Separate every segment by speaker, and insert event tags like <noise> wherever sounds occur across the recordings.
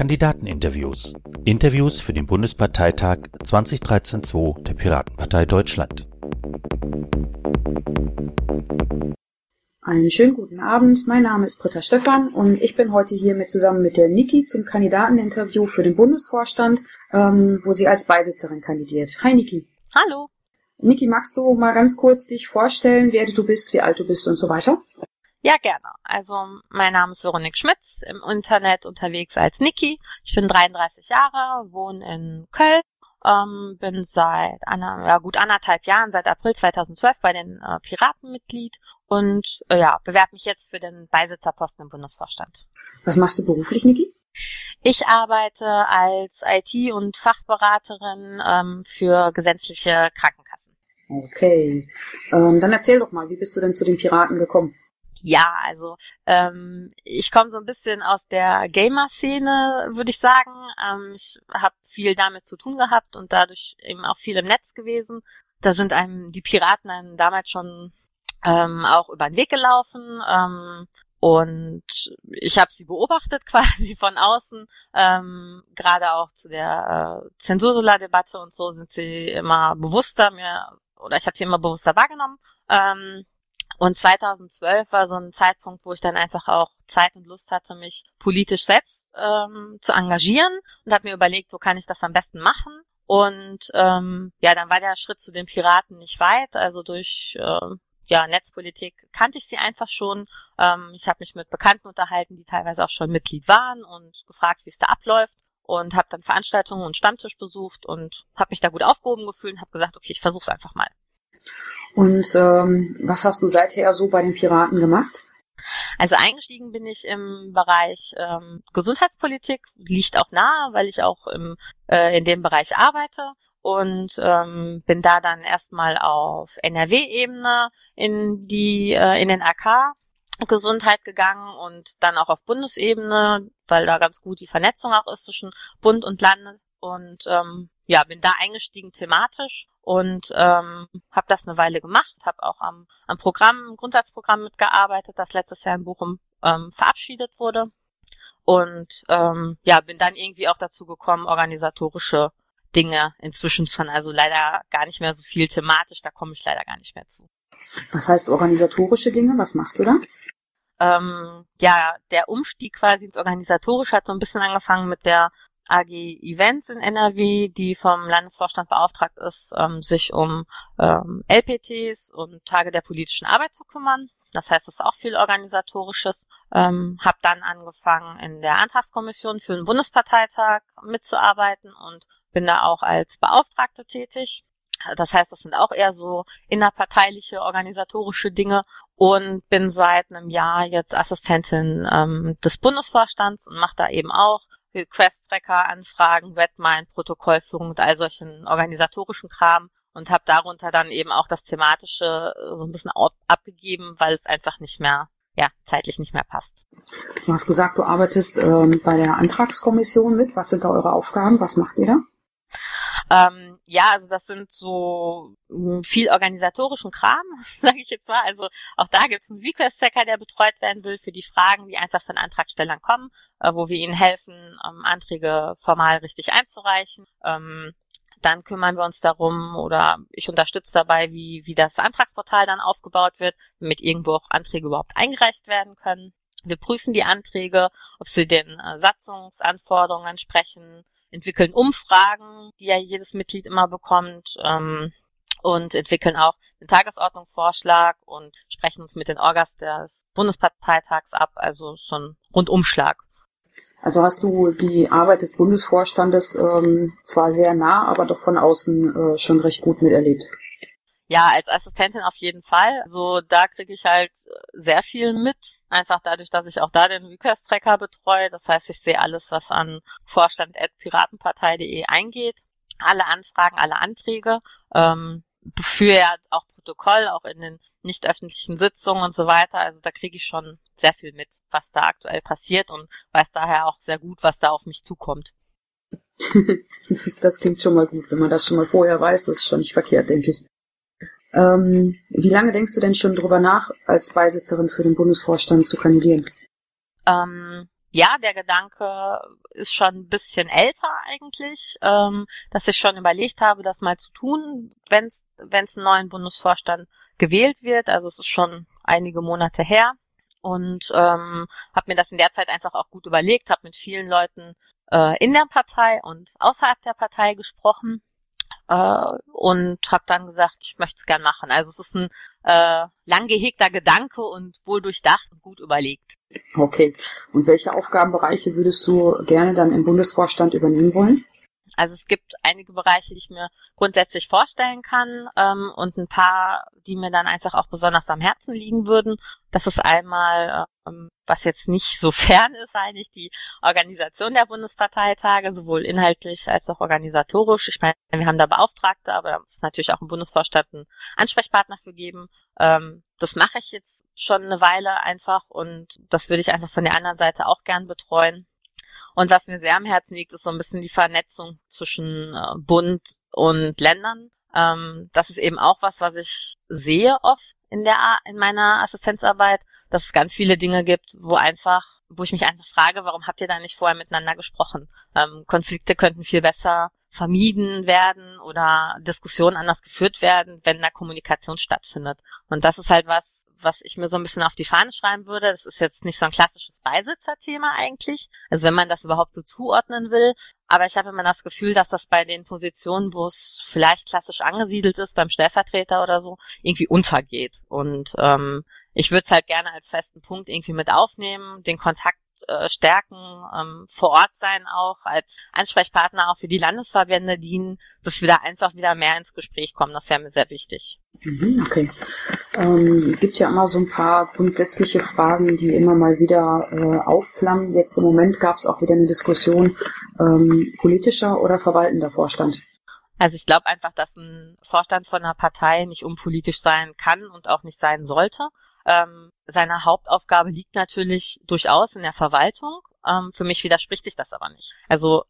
Speaker 1: Kandidateninterviews. Interviews für den Bundesparteitag 2013-2 der Piratenpartei Deutschland.
Speaker 2: Einen schönen guten Abend. Mein Name ist Britta Stephan und ich bin heute hier mit zusammen mit der Niki zum Kandidateninterview für den Bundesvorstand, ähm, wo sie als Beisitzerin kandidiert. Hi Niki.
Speaker 3: Hallo.
Speaker 2: Niki, magst du mal ganz kurz dich vorstellen, wer du bist, wie alt du bist und so weiter?
Speaker 3: Ja, gerne. Also mein Name ist Veronique Schmitz, im Internet unterwegs als Niki. Ich bin 33 Jahre, wohne in Köln, ähm, bin seit einer, ja, gut anderthalb Jahren, seit April 2012 bei den äh, Piraten Mitglied und äh, ja, bewerbe mich jetzt für den Beisitzerposten im Bundesvorstand.
Speaker 2: Was machst du beruflich, Niki?
Speaker 3: Ich arbeite als IT- und Fachberaterin ähm, für gesetzliche Krankenkassen.
Speaker 2: Okay. Ähm, dann erzähl doch mal, wie bist du denn zu den Piraten gekommen?
Speaker 3: Ja, also ähm, ich komme so ein bisschen aus der Gamer-Szene, würde ich sagen. Ähm, ich habe viel damit zu tun gehabt und dadurch eben auch viel im Netz gewesen. Da sind einem die Piraten einem damals schon ähm, auch über den Weg gelaufen. Ähm, und ich habe sie beobachtet <laughs> quasi von außen. Ähm, Gerade auch zu der äh, Zensursula-Debatte und so sind sie immer bewusster mir oder ich habe sie immer bewusster wahrgenommen. Ähm, und 2012 war so ein Zeitpunkt, wo ich dann einfach auch Zeit und Lust hatte, mich politisch selbst ähm, zu engagieren und habe mir überlegt, wo kann ich das am besten machen. Und ähm, ja, dann war der Schritt zu den Piraten nicht weit. Also durch äh, ja, Netzpolitik kannte ich sie einfach schon. Ähm, ich habe mich mit Bekannten unterhalten, die teilweise auch schon Mitglied waren und gefragt, wie es da abläuft. Und habe dann Veranstaltungen und Stammtisch besucht und habe mich da gut aufgehoben gefühlt und habe gesagt, okay, ich versuche es einfach mal.
Speaker 2: Und ähm, was hast du seither so bei den Piraten gemacht?
Speaker 3: Also eingestiegen bin ich im Bereich ähm, Gesundheitspolitik, liegt auch nahe, weil ich auch im, äh, in dem Bereich arbeite und ähm, bin da dann erstmal auf NRW-Ebene in die äh, in den AK Gesundheit gegangen und dann auch auf Bundesebene, weil da ganz gut die Vernetzung auch ist zwischen Bund und Land und ähm, ja bin da eingestiegen thematisch und ähm, habe das eine Weile gemacht, habe auch am, am Programm, Grundsatzprogramm mitgearbeitet, das letztes Jahr in Bochum ähm, verabschiedet wurde. Und ähm, ja, bin dann irgendwie auch dazu gekommen, organisatorische Dinge inzwischen schon, also leider gar nicht mehr so viel thematisch, da komme ich leider gar nicht mehr zu.
Speaker 2: Was heißt organisatorische Dinge? Was machst du da?
Speaker 3: Ähm, ja, der Umstieg quasi ins Organisatorische hat so ein bisschen angefangen mit der AG Events in NRW, die vom Landesvorstand beauftragt ist, ähm, sich um ähm, LPTs und Tage der politischen Arbeit zu kümmern. Das heißt, es ist auch viel organisatorisches. Ähm, habe dann angefangen, in der Antragskommission für den Bundesparteitag mitzuarbeiten und bin da auch als Beauftragte tätig. Das heißt, das sind auch eher so innerparteiliche, organisatorische Dinge und bin seit einem Jahr jetzt Assistentin ähm, des Bundesvorstands und mache da eben auch Request-Tracker, Anfragen, Webmind, Protokollführung und all solchen organisatorischen Kram und habe darunter dann eben auch das thematische äh, so ein bisschen abgegeben, weil es einfach nicht mehr ja, zeitlich nicht mehr passt.
Speaker 2: Du hast gesagt, du arbeitest ähm, bei der Antragskommission mit. Was sind da eure Aufgaben? Was macht ihr da?
Speaker 3: Ähm, ja, also das sind so hm, viel organisatorischen Kram, <laughs> sage ich jetzt mal. Also auch da gibt es einen Request-Checker, der betreut werden will für die Fragen, die einfach von Antragstellern kommen, äh, wo wir ihnen helfen, ähm, Anträge formal richtig einzureichen. Ähm, dann kümmern wir uns darum oder ich unterstütze dabei, wie, wie das Antragsportal dann aufgebaut wird, damit irgendwo auch Anträge überhaupt eingereicht werden können. Wir prüfen die Anträge, ob sie den äh, Satzungsanforderungen entsprechen, entwickeln Umfragen, die ja jedes Mitglied immer bekommt, ähm, und entwickeln auch den Tagesordnungsvorschlag und sprechen uns mit den Orgas des Bundesparteitags ab, also so ein Rundumschlag.
Speaker 2: Also hast du die Arbeit des Bundesvorstandes ähm, zwar sehr nah, aber doch von außen äh, schon recht gut miterlebt.
Speaker 3: Ja, als Assistentin auf jeden Fall. Also da kriege ich halt sehr viel mit, einfach dadurch, dass ich auch da den Request-Tracker betreue. Das heißt, ich sehe alles, was an vorstand.piratenpartei.de eingeht. Alle Anfragen, alle Anträge. Ähm, für ja auch Protokoll, auch in den nicht öffentlichen Sitzungen und so weiter. Also da kriege ich schon sehr viel mit, was da aktuell passiert und weiß daher auch sehr gut, was da auf mich zukommt. <laughs>
Speaker 2: das, ist, das klingt schon mal gut, wenn man das schon mal vorher weiß, das ist schon nicht verkehrt, denke ich. Ähm, wie lange denkst du denn schon drüber nach, als Beisitzerin für den Bundesvorstand zu kandidieren?
Speaker 3: Ähm, ja, der Gedanke ist schon ein bisschen älter eigentlich, ähm, dass ich schon überlegt habe, das mal zu tun, wenn es einen neuen Bundesvorstand gewählt wird. Also es ist schon einige Monate her und ähm, habe mir das in der Zeit einfach auch gut überlegt, habe mit vielen Leuten äh, in der Partei und außerhalb der Partei gesprochen äh, und habe dann gesagt, ich möchte es gern machen. Also es ist ein äh, lang gehegter Gedanke und wohl durchdacht und gut überlegt.
Speaker 2: Okay. Und welche Aufgabenbereiche würdest du gerne dann im Bundesvorstand übernehmen wollen?
Speaker 3: Also es gibt einige Bereiche, die ich mir grundsätzlich vorstellen kann ähm, und ein paar, die mir dann einfach auch besonders am Herzen liegen würden. Das ist einmal, ähm, was jetzt nicht so <laughs> fern ist, eigentlich die Organisation der Bundesparteitage, sowohl inhaltlich als auch organisatorisch. Ich meine, wir haben da Beauftragte, aber da muss natürlich auch im Bundesvorstand einen Ansprechpartner für geben. Ähm, das mache ich jetzt schon eine Weile einfach und das würde ich einfach von der anderen Seite auch gern betreuen. Und was mir sehr am Herzen liegt, ist so ein bisschen die Vernetzung zwischen äh, Bund und Ländern. Ähm, das ist eben auch was, was ich sehe oft in der in meiner Assistenzarbeit, dass es ganz viele Dinge gibt, wo einfach, wo ich mich einfach frage, warum habt ihr da nicht vorher miteinander gesprochen? Ähm, Konflikte könnten viel besser vermieden werden oder Diskussionen anders geführt werden, wenn da Kommunikation stattfindet. Und das ist halt was, was ich mir so ein bisschen auf die Fahne schreiben würde, das ist jetzt nicht so ein klassisches Beisitzerthema eigentlich, also wenn man das überhaupt so zuordnen will, aber ich habe immer das Gefühl, dass das bei den Positionen, wo es vielleicht klassisch angesiedelt ist, beim Stellvertreter oder so, irgendwie untergeht. Und ähm, ich würde es halt gerne als festen Punkt irgendwie mit aufnehmen, den Kontakt äh, stärken, ähm, vor Ort sein auch, als Ansprechpartner auch für die Landesverbände dienen, dass wir da einfach wieder mehr ins Gespräch kommen. Das wäre mir sehr wichtig.
Speaker 2: Mhm, okay. Ähm, gibt ja immer so ein paar grundsätzliche Fragen, die immer mal wieder äh, aufflammen. Jetzt im Moment gab es auch wieder eine Diskussion ähm, politischer oder verwaltender Vorstand.
Speaker 3: Also ich glaube einfach, dass ein Vorstand von einer Partei nicht unpolitisch sein kann und auch nicht sein sollte. Ähm, seine Hauptaufgabe liegt natürlich durchaus in der Verwaltung. Ähm, für mich widerspricht sich das aber nicht. Also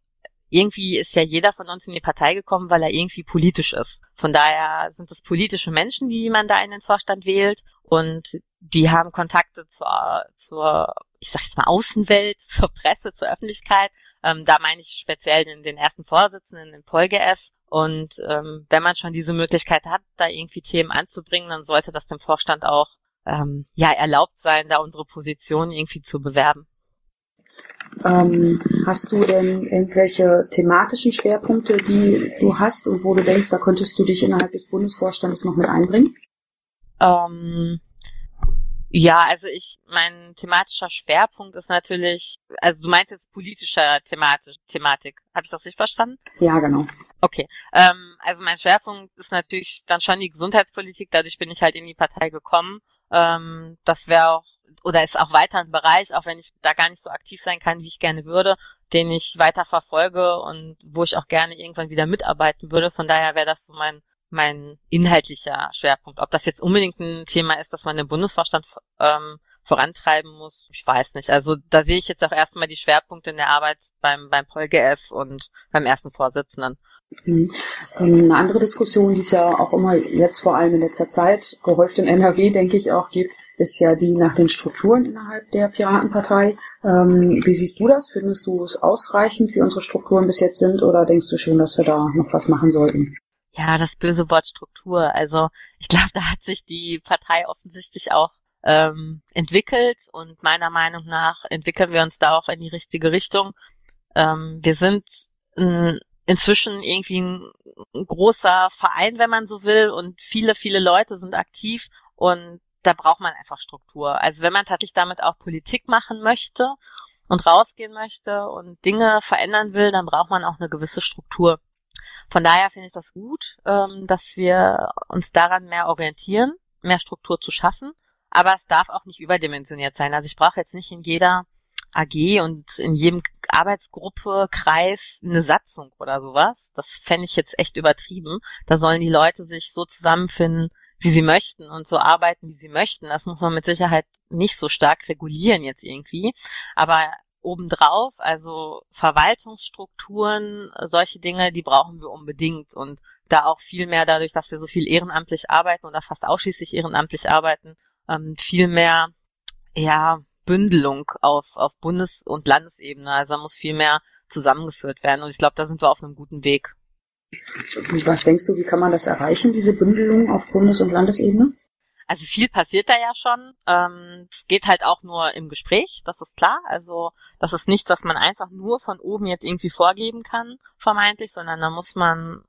Speaker 3: irgendwie ist ja jeder von uns in die Partei gekommen, weil er irgendwie politisch ist. Von daher sind es politische Menschen, die man da in den Vorstand wählt und die haben Kontakte zur, zur ich sag's mal, Außenwelt, <laughs> zur Presse, zur Öffentlichkeit. Ähm, da meine ich speziell den, den ersten Vorsitzenden, den PolGF. Und ähm, wenn man schon diese Möglichkeit hat, da irgendwie Themen anzubringen, dann sollte das dem Vorstand auch ähm, ja erlaubt sein, da unsere Position irgendwie zu bewerben.
Speaker 2: Ähm, hast du denn irgendwelche thematischen Schwerpunkte, die du hast und wo du denkst, da könntest du dich innerhalb des Bundesvorstandes noch mit einbringen?
Speaker 3: Ähm, ja, also ich, mein thematischer Schwerpunkt ist natürlich, also du meinst jetzt politischer thematisch, Thematik. Habe ich das richtig verstanden?
Speaker 2: Ja, genau.
Speaker 3: Okay. Ähm, also mein Schwerpunkt ist natürlich dann schon die Gesundheitspolitik, dadurch bin ich halt in die Partei gekommen ähm, das wäre auch, oder ist auch weiter ein Bereich, auch wenn ich da gar nicht so aktiv sein kann, wie ich gerne würde, den ich weiter verfolge und wo ich auch gerne irgendwann wieder mitarbeiten würde. Von daher wäre das so mein mein inhaltlicher Schwerpunkt. Ob das jetzt unbedingt ein Thema ist, dass man den Bundesvorstand ähm, vorantreiben muss, ich weiß nicht. Also da sehe ich jetzt auch erstmal die Schwerpunkte in der Arbeit beim, beim PolGF und beim ersten Vorsitzenden.
Speaker 2: Mhm. Ähm, eine andere Diskussion, die es ja auch immer jetzt vor allem in letzter Zeit gehäuft in NRW, denke ich, auch gibt, ist ja die nach den Strukturen innerhalb der Piratenpartei. Ähm, wie siehst du das? Findest du es ausreichend, wie unsere Strukturen bis jetzt sind, oder denkst du schon, dass wir da noch was machen sollten?
Speaker 3: Ja, das böse Wort Struktur. Also ich glaube, <laughs> da hat sich die Partei offensichtlich auch ähm, entwickelt und meiner Meinung nach entwickeln wir uns da auch in die richtige Richtung. Ähm, wir sind ein inzwischen irgendwie ein, ein großer Verein, wenn man so will, und viele, viele Leute sind aktiv und da braucht man einfach Struktur. Also wenn man tatsächlich damit auch Politik machen möchte und rausgehen möchte und Dinge verändern will, dann braucht man auch eine gewisse Struktur. Von daher finde ich das gut, ähm, dass wir uns daran mehr orientieren, mehr Struktur zu schaffen. Aber es darf auch nicht überdimensioniert sein. Also ich brauche jetzt nicht in jeder AG und in jedem Arbeitsgruppe, Kreis eine Satzung oder sowas. Das fände ich jetzt echt übertrieben. Da sollen die Leute sich so zusammenfinden, wie sie möchten und so arbeiten, wie sie möchten. Das muss man mit Sicherheit nicht so stark regulieren jetzt irgendwie. Aber obendrauf, also Verwaltungsstrukturen, solche Dinge, die brauchen wir unbedingt und da auch viel mehr dadurch, dass wir so viel ehrenamtlich arbeiten oder fast ausschließlich ehrenamtlich arbeiten, ähm, viel mehr, ja, Bündelung auf, auf Bundes- und Landesebene. Also da muss viel mehr zusammengeführt werden. Und ich glaube, da sind wir auf einem guten Weg.
Speaker 2: Was denkst du, wie kann man das erreichen, diese Bündelung auf Bundes- und Landesebene?
Speaker 3: Also viel passiert da ja schon. Ähm, es geht halt auch nur im Gespräch, das ist klar. Also das ist nichts, was man einfach nur von oben jetzt irgendwie vorgeben kann, vermeintlich, sondern da muss man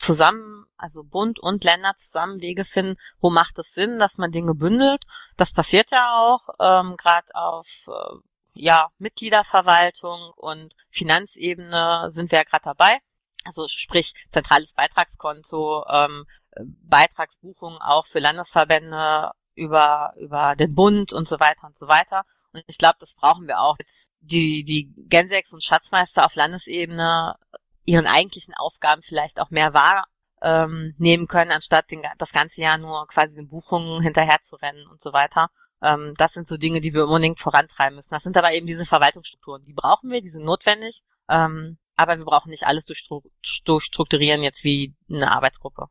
Speaker 3: zusammen, also Bund und Länder zusammen Wege finden, wo macht es Sinn, dass man Dinge bündelt. Das passiert ja auch, ähm, gerade auf äh, ja, Mitgliederverwaltung und Finanzebene sind wir ja gerade dabei. Also sprich zentrales Beitragskonto, ähm, Beitragsbuchungen auch für Landesverbände über, über den Bund und so weiter und so weiter. Und ich glaube, das brauchen wir auch. Die, die Gensex und Schatzmeister auf Landesebene ihren eigentlichen Aufgaben vielleicht auch mehr wahrnehmen ähm, können, anstatt den, das ganze Jahr nur quasi den Buchungen hinterher zu rennen und so weiter. Ähm, das sind so Dinge, die wir unbedingt vorantreiben müssen. Das sind aber eben diese Verwaltungsstrukturen. Die brauchen wir, die sind notwendig. Ähm, aber wir brauchen nicht alles durchstrukturieren jetzt wie eine Arbeitsgruppe.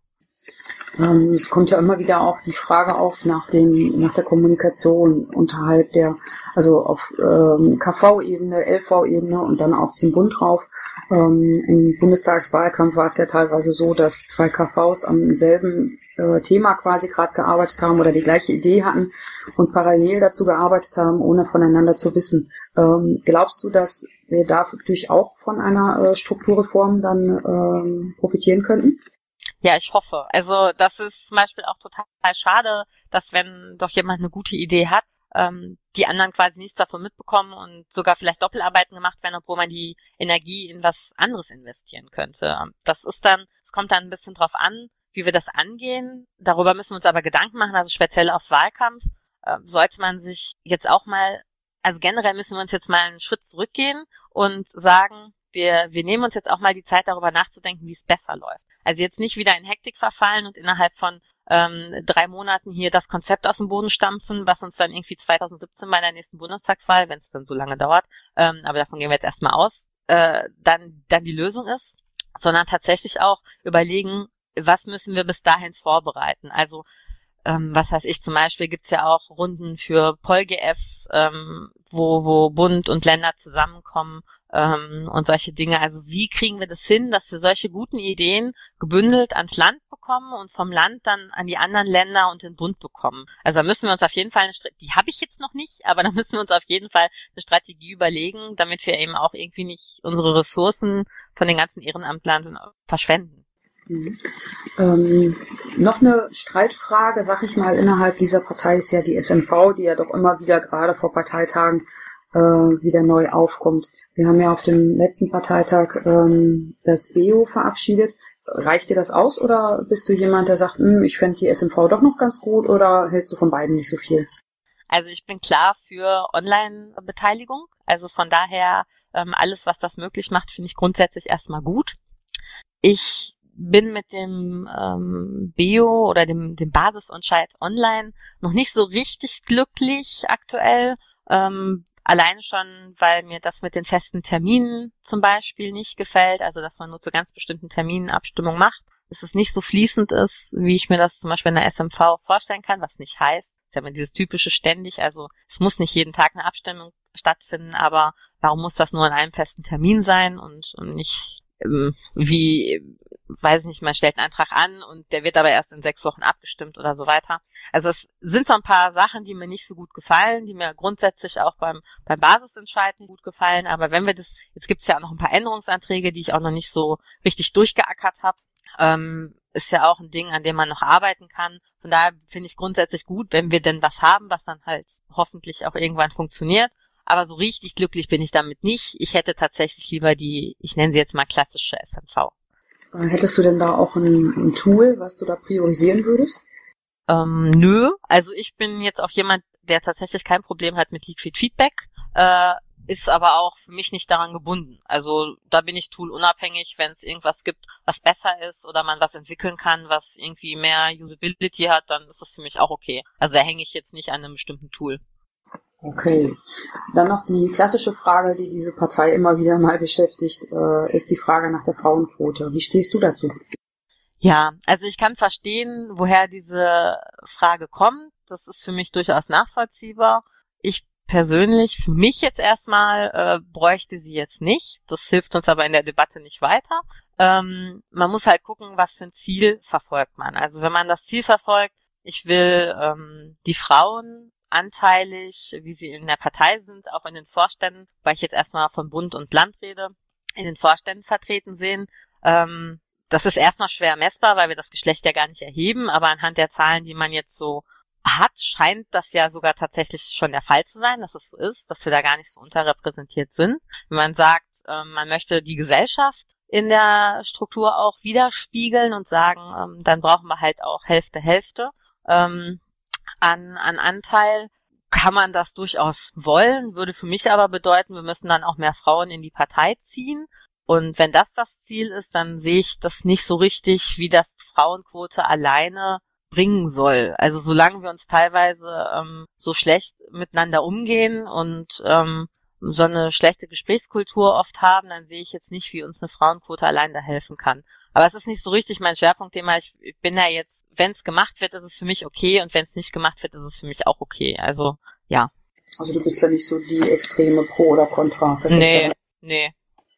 Speaker 2: Ähm, es kommt ja immer wieder auch die Frage auf nach den, nach der Kommunikation unterhalb der, also auf ähm, KV-Ebene, LV-Ebene und dann auch zum Bund drauf. Ähm, Im Bundestagswahlkampf war es ja teilweise so, dass zwei KVs am selben äh, Thema quasi gerade gearbeitet haben oder die gleiche Idee hatten und parallel dazu gearbeitet haben, ohne voneinander zu wissen. Ähm, glaubst du, dass wir dadurch auch von einer äh, Strukturreform dann ähm, profitieren könnten?
Speaker 3: Ja, ich hoffe. Also das ist zum Beispiel auch total schade, dass wenn doch jemand eine gute Idee hat, ähm, die anderen quasi nichts davon mitbekommen und sogar vielleicht Doppelarbeiten gemacht werden, obwohl man die Energie in was anderes investieren könnte. Das ist dann, es kommt dann ein bisschen drauf an, wie wir das angehen. Darüber müssen wir uns aber Gedanken machen, also speziell auf Wahlkampf äh, sollte man sich jetzt auch mal, also generell müssen wir uns jetzt mal einen Schritt zurückgehen und sagen, wir, wir nehmen uns jetzt auch mal die Zeit darüber nachzudenken, wie es besser läuft. Also jetzt nicht wieder in Hektik verfallen und innerhalb von ähm, drei Monaten hier das Konzept aus dem Boden stampfen, was uns dann irgendwie 2017 bei der nächsten Bundestagswahl, wenn es dann so lange dauert, ähm, aber davon gehen wir jetzt erstmal aus, äh, dann, dann die Lösung ist, sondern tatsächlich auch überlegen, was müssen wir bis dahin vorbereiten. Also ähm, was heißt ich zum Beispiel, gibt's ja auch Runden für PolGFs, ähm, wo, wo Bund und Länder zusammenkommen ähm, und solche Dinge. Also wie kriegen wir das hin, dass wir solche guten Ideen gebündelt ans Land bekommen und vom Land dann an die anderen Länder und den Bund bekommen? Also da müssen wir uns auf jeden Fall eine die habe ich jetzt noch nicht, <laughs> aber da müssen wir uns auf jeden Fall eine Strategie überlegen, damit wir eben auch irgendwie nicht unsere Ressourcen von den ganzen Ehrenamtlern verschwenden.
Speaker 2: Mhm. Ähm, noch eine Streitfrage, sag ich mal, innerhalb dieser Partei ist ja die SMV, die ja doch immer wieder gerade vor Parteitagen äh, wieder neu aufkommt. Wir haben ja auf dem letzten Parteitag ähm, das BEO verabschiedet. Reicht dir das aus oder bist du jemand, der sagt, hm, ich fände die SMV doch noch ganz gut oder hältst du von beiden nicht so viel?
Speaker 3: Also ich bin klar für Online-Beteiligung. Also von daher ähm, alles, was das möglich macht, finde ich grundsätzlich erstmal gut. Ich bin mit dem ähm, Bio oder dem, dem Basisentscheid online noch nicht so richtig glücklich aktuell. Ähm, alleine schon, weil mir das mit den festen Terminen zum Beispiel nicht gefällt, also dass man nur zu ganz bestimmten Terminen Abstimmung macht, dass es nicht so fließend ist, wie ich mir das zum Beispiel in der SMV vorstellen kann, was nicht heißt, ist ja immer dieses typische ständig, also es muss nicht jeden Tag eine Abstimmung stattfinden, aber warum muss das nur in einem festen Termin sein und, und nicht ähm, wie, weiß nicht, man stellt einen Antrag an und der wird aber erst in sechs Wochen abgestimmt oder so weiter. Also es sind so ein paar Sachen, die mir nicht so gut gefallen, die mir grundsätzlich auch beim, beim Basisentscheid nicht gut gefallen. Aber wenn wir das, jetzt gibt es ja auch noch ein paar Änderungsanträge, die ich auch noch nicht so richtig durchgeackert habe. Ähm, ist ja auch ein Ding, an dem man noch arbeiten kann. Von daher finde ich grundsätzlich gut, wenn wir denn was haben, was dann halt hoffentlich auch irgendwann funktioniert. Aber so richtig glücklich bin ich damit nicht. Ich hätte tatsächlich lieber die, ich nenne sie jetzt mal klassische SMV.
Speaker 2: Äh, hättest du denn da auch ein, ein Tool, was du da priorisieren würdest?
Speaker 3: Ähm, nö, also ich bin jetzt auch jemand, der tatsächlich kein Problem hat mit Liquid Feedback, äh, ist aber auch für mich nicht daran gebunden. Also da bin ich toolunabhängig, wenn es irgendwas gibt, was besser ist oder man was entwickeln kann, was irgendwie mehr Usability hat, dann ist das für mich auch okay. Also da hänge ich jetzt nicht an einem bestimmten Tool.
Speaker 2: Okay. Dann noch die klassische Frage, die diese Partei immer wieder mal beschäftigt, äh, ist die Frage nach der Frauenquote. Wie stehst du dazu?
Speaker 3: Ja, also ich kann verstehen, woher diese Frage kommt. Das ist für mich durchaus nachvollziehbar. Ich persönlich für mich jetzt erstmal äh, bräuchte sie jetzt nicht. Das hilft uns aber in der Debatte nicht weiter. Ähm, man muss halt gucken, was für ein Ziel verfolgt man. Also wenn man das Ziel verfolgt, ich will ähm, die Frauen anteilig, wie sie in der Partei sind, auch in den Vorständen, weil ich jetzt erstmal von Bund und Land rede, in den Vorständen vertreten sehen. Ähm, das ist erstmal schwer messbar, weil wir das Geschlecht ja gar nicht erheben, aber anhand der Zahlen, die man jetzt so hat, scheint das ja sogar tatsächlich schon der Fall zu sein, dass es so ist, dass wir da gar nicht so unterrepräsentiert sind. Wenn man sagt, ähm, man möchte die Gesellschaft in der Struktur auch widerspiegeln und sagen, ähm, dann brauchen wir halt auch Hälfte, Hälfte ähm, an, an Anteil, kann man das durchaus wollen, würde für mich aber bedeuten, wir müssen dann auch mehr Frauen in die Partei ziehen. Und wenn das das Ziel ist, dann sehe ich das nicht so richtig, wie das Frauenquote alleine bringen soll. Also solange wir uns teilweise ähm, so schlecht miteinander umgehen und ähm, so eine schlechte Gesprächskultur oft haben, dann sehe ich jetzt nicht, wie uns eine Frauenquote allein da helfen kann. Aber es ist nicht so richtig mein Schwerpunktthema. Ich bin da jetzt, wenn es gemacht wird, ist es für mich okay und wenn es nicht gemacht wird, ist es für mich auch okay. Also ja.
Speaker 2: Also du bist ja nicht so die extreme Pro oder Contra.
Speaker 3: Nee, nee.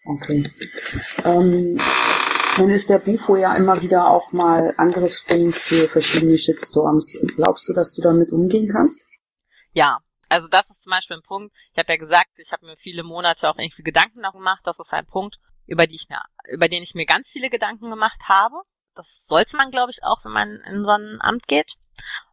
Speaker 2: Okay. Ähm, nun ist der Bufo ja immer wieder auch mal Angriffspunkt für verschiedene Shitstorms. Glaubst du, dass du damit umgehen kannst?
Speaker 3: Ja, also das ist zum Beispiel ein Punkt. Ich habe ja gesagt, ich habe mir viele Monate auch irgendwie Gedanken darum gemacht. Das ist ein Punkt, über die ich mir, über den ich mir ganz viele Gedanken gemacht habe. Das sollte man, glaube ich, auch, wenn man in so ein Amt geht.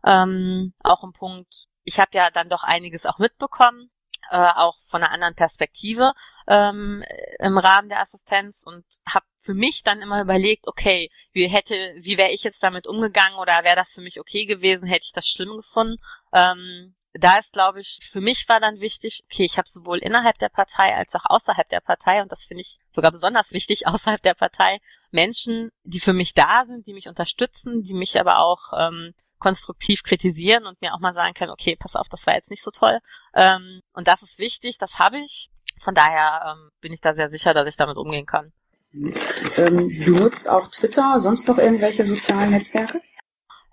Speaker 3: Ähm, auch ein Punkt. Ich habe ja dann doch einiges auch mitbekommen, äh, auch von einer anderen Perspektive ähm, im Rahmen der Assistenz und habe für mich dann immer überlegt, okay, wie hätte, wie wäre ich jetzt damit umgegangen oder wäre das für mich okay gewesen, hätte ich das schlimm gefunden. Ähm, da ist, glaube ich, für mich war dann wichtig, okay, ich habe sowohl innerhalb der Partei als auch außerhalb der Partei, und das finde ich sogar besonders wichtig, <laughs> außerhalb der Partei, Menschen, die für mich da sind, die mich unterstützen, die mich aber auch ähm, konstruktiv kritisieren und mir auch mal sagen können, okay, pass auf, das war jetzt nicht so toll. Ähm, und das ist wichtig, das habe ich. Von daher ähm, bin ich da sehr sicher, dass ich damit umgehen kann.
Speaker 2: Ähm, du nutzt auch Twitter, sonst noch irgendwelche sozialen Netzwerke?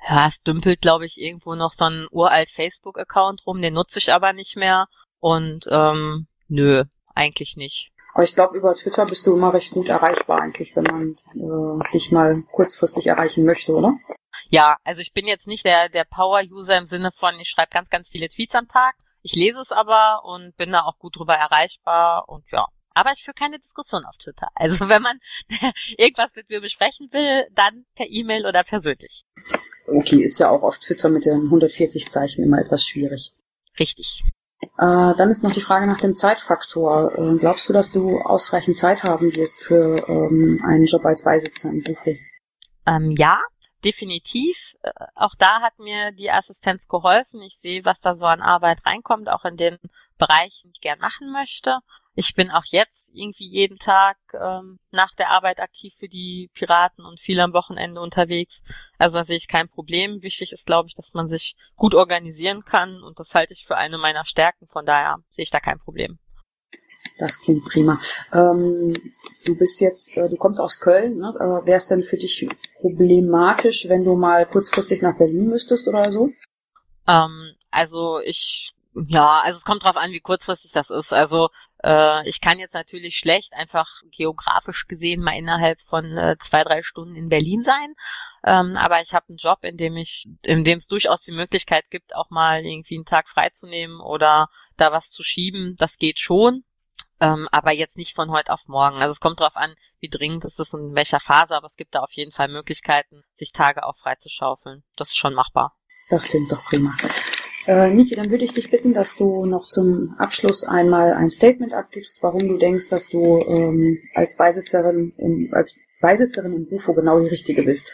Speaker 3: Ja, es dümpelt, glaube ich, irgendwo noch so ein uralt Facebook-Account rum, den nutze ich aber nicht mehr. Und ähm, nö, eigentlich nicht.
Speaker 2: Aber ich glaube, über Twitter bist du immer recht gut erreichbar eigentlich, wenn man äh, dich mal kurzfristig erreichen möchte, oder?
Speaker 3: Ja, also ich bin jetzt nicht der, der Power-User im Sinne von, ich schreibe ganz, ganz viele Tweets am Tag. Ich lese es aber und bin da auch gut drüber erreichbar und ja. Aber ich führe keine Diskussion auf Twitter. Also wenn man <laughs> irgendwas mit mir besprechen will, dann per E-Mail oder persönlich.
Speaker 2: Okay, ist ja auch auf Twitter mit den 140 Zeichen immer etwas schwierig.
Speaker 3: Richtig.
Speaker 2: Äh, dann ist noch die Frage nach dem Zeitfaktor. Äh, glaubst du, dass du ausreichend Zeit haben wirst für ähm, einen Job als Beisitzer im Buffet?
Speaker 3: Ähm, ja, definitiv. Äh, auch da hat mir die Assistenz geholfen. Ich sehe, was da so an Arbeit reinkommt, auch in den Bereichen, die ich gern machen möchte. Ich bin auch jetzt irgendwie jeden Tag ähm, nach der Arbeit aktiv für die Piraten und viel am Wochenende unterwegs. Also da sehe ich kein Problem. Wichtig ist, glaube ich, dass man sich gut organisieren kann und das halte ich für eine meiner Stärken. Von daher sehe ich da kein Problem.
Speaker 2: Das klingt prima. Ähm, du bist jetzt, äh, du kommst aus Köln. Ne? Äh, Wäre es denn für dich problematisch, wenn du mal kurzfristig nach Berlin müsstest oder so?
Speaker 3: Ähm, also ich, ja, also es kommt drauf an, wie kurzfristig das ist. Also äh, ich kann jetzt natürlich schlecht einfach geografisch gesehen mal innerhalb von äh, zwei, drei Stunden in Berlin sein. Ähm, aber ich habe einen Job, in dem ich, in dem es durchaus die Möglichkeit gibt, auch mal irgendwie einen Tag freizunehmen oder da was zu schieben. Das geht schon. Ähm, aber jetzt nicht von heute auf morgen. Also es kommt darauf an, wie dringend ist es und in welcher Phase, aber es gibt da auf jeden Fall Möglichkeiten, sich Tage auch freizuschaufeln. Das ist schon machbar.
Speaker 2: Das klingt doch prima. Äh, Niki, dann würde ich dich bitten, dass du noch zum Abschluss einmal ein Statement abgibst, warum du denkst, dass du ähm, als Beisitzerin im, als Beisitzerin im Bufo genau die richtige bist.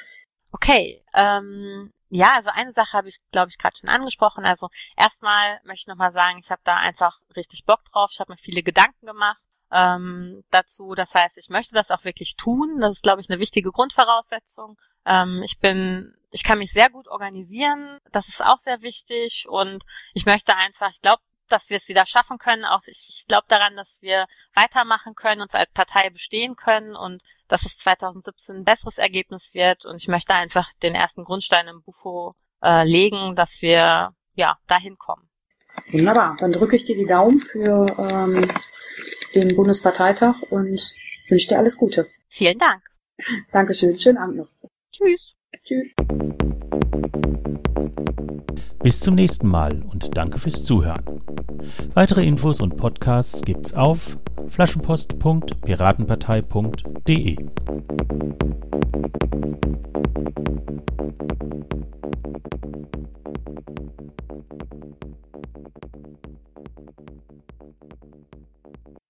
Speaker 3: Okay, ähm, ja, also eine Sache habe ich, glaube ich, gerade schon angesprochen. Also erstmal möchte ich nochmal sagen, ich habe da einfach richtig Bock drauf. Ich habe mir viele Gedanken gemacht ähm, dazu. Das heißt, ich möchte das auch wirklich tun. Das ist, glaube ich, eine wichtige Grundvoraussetzung. Ähm, ich bin, ich kann mich sehr gut organisieren. Das ist auch sehr wichtig. Und ich möchte einfach, ich glaube, dass wir es wieder schaffen können. Auch ich, glaube daran, dass wir weitermachen können, uns als Partei bestehen können und dass es 2017 ein besseres Ergebnis wird. Und ich möchte einfach den ersten Grundstein im Bufo äh, legen, dass wir ja dahin kommen.
Speaker 2: Wunderbar. Dann drücke ich dir die Daumen für ähm, den Bundesparteitag und wünsche dir alles Gute.
Speaker 3: Vielen Dank.
Speaker 2: Dankeschön. Schönen Abend noch.
Speaker 3: Tschüss.
Speaker 2: Tschüss.
Speaker 1: Bis zum nächsten Mal und danke fürs Zuhören. Weitere Infos und Podcasts gibt's auf flaschenpost.piratenpartei.de.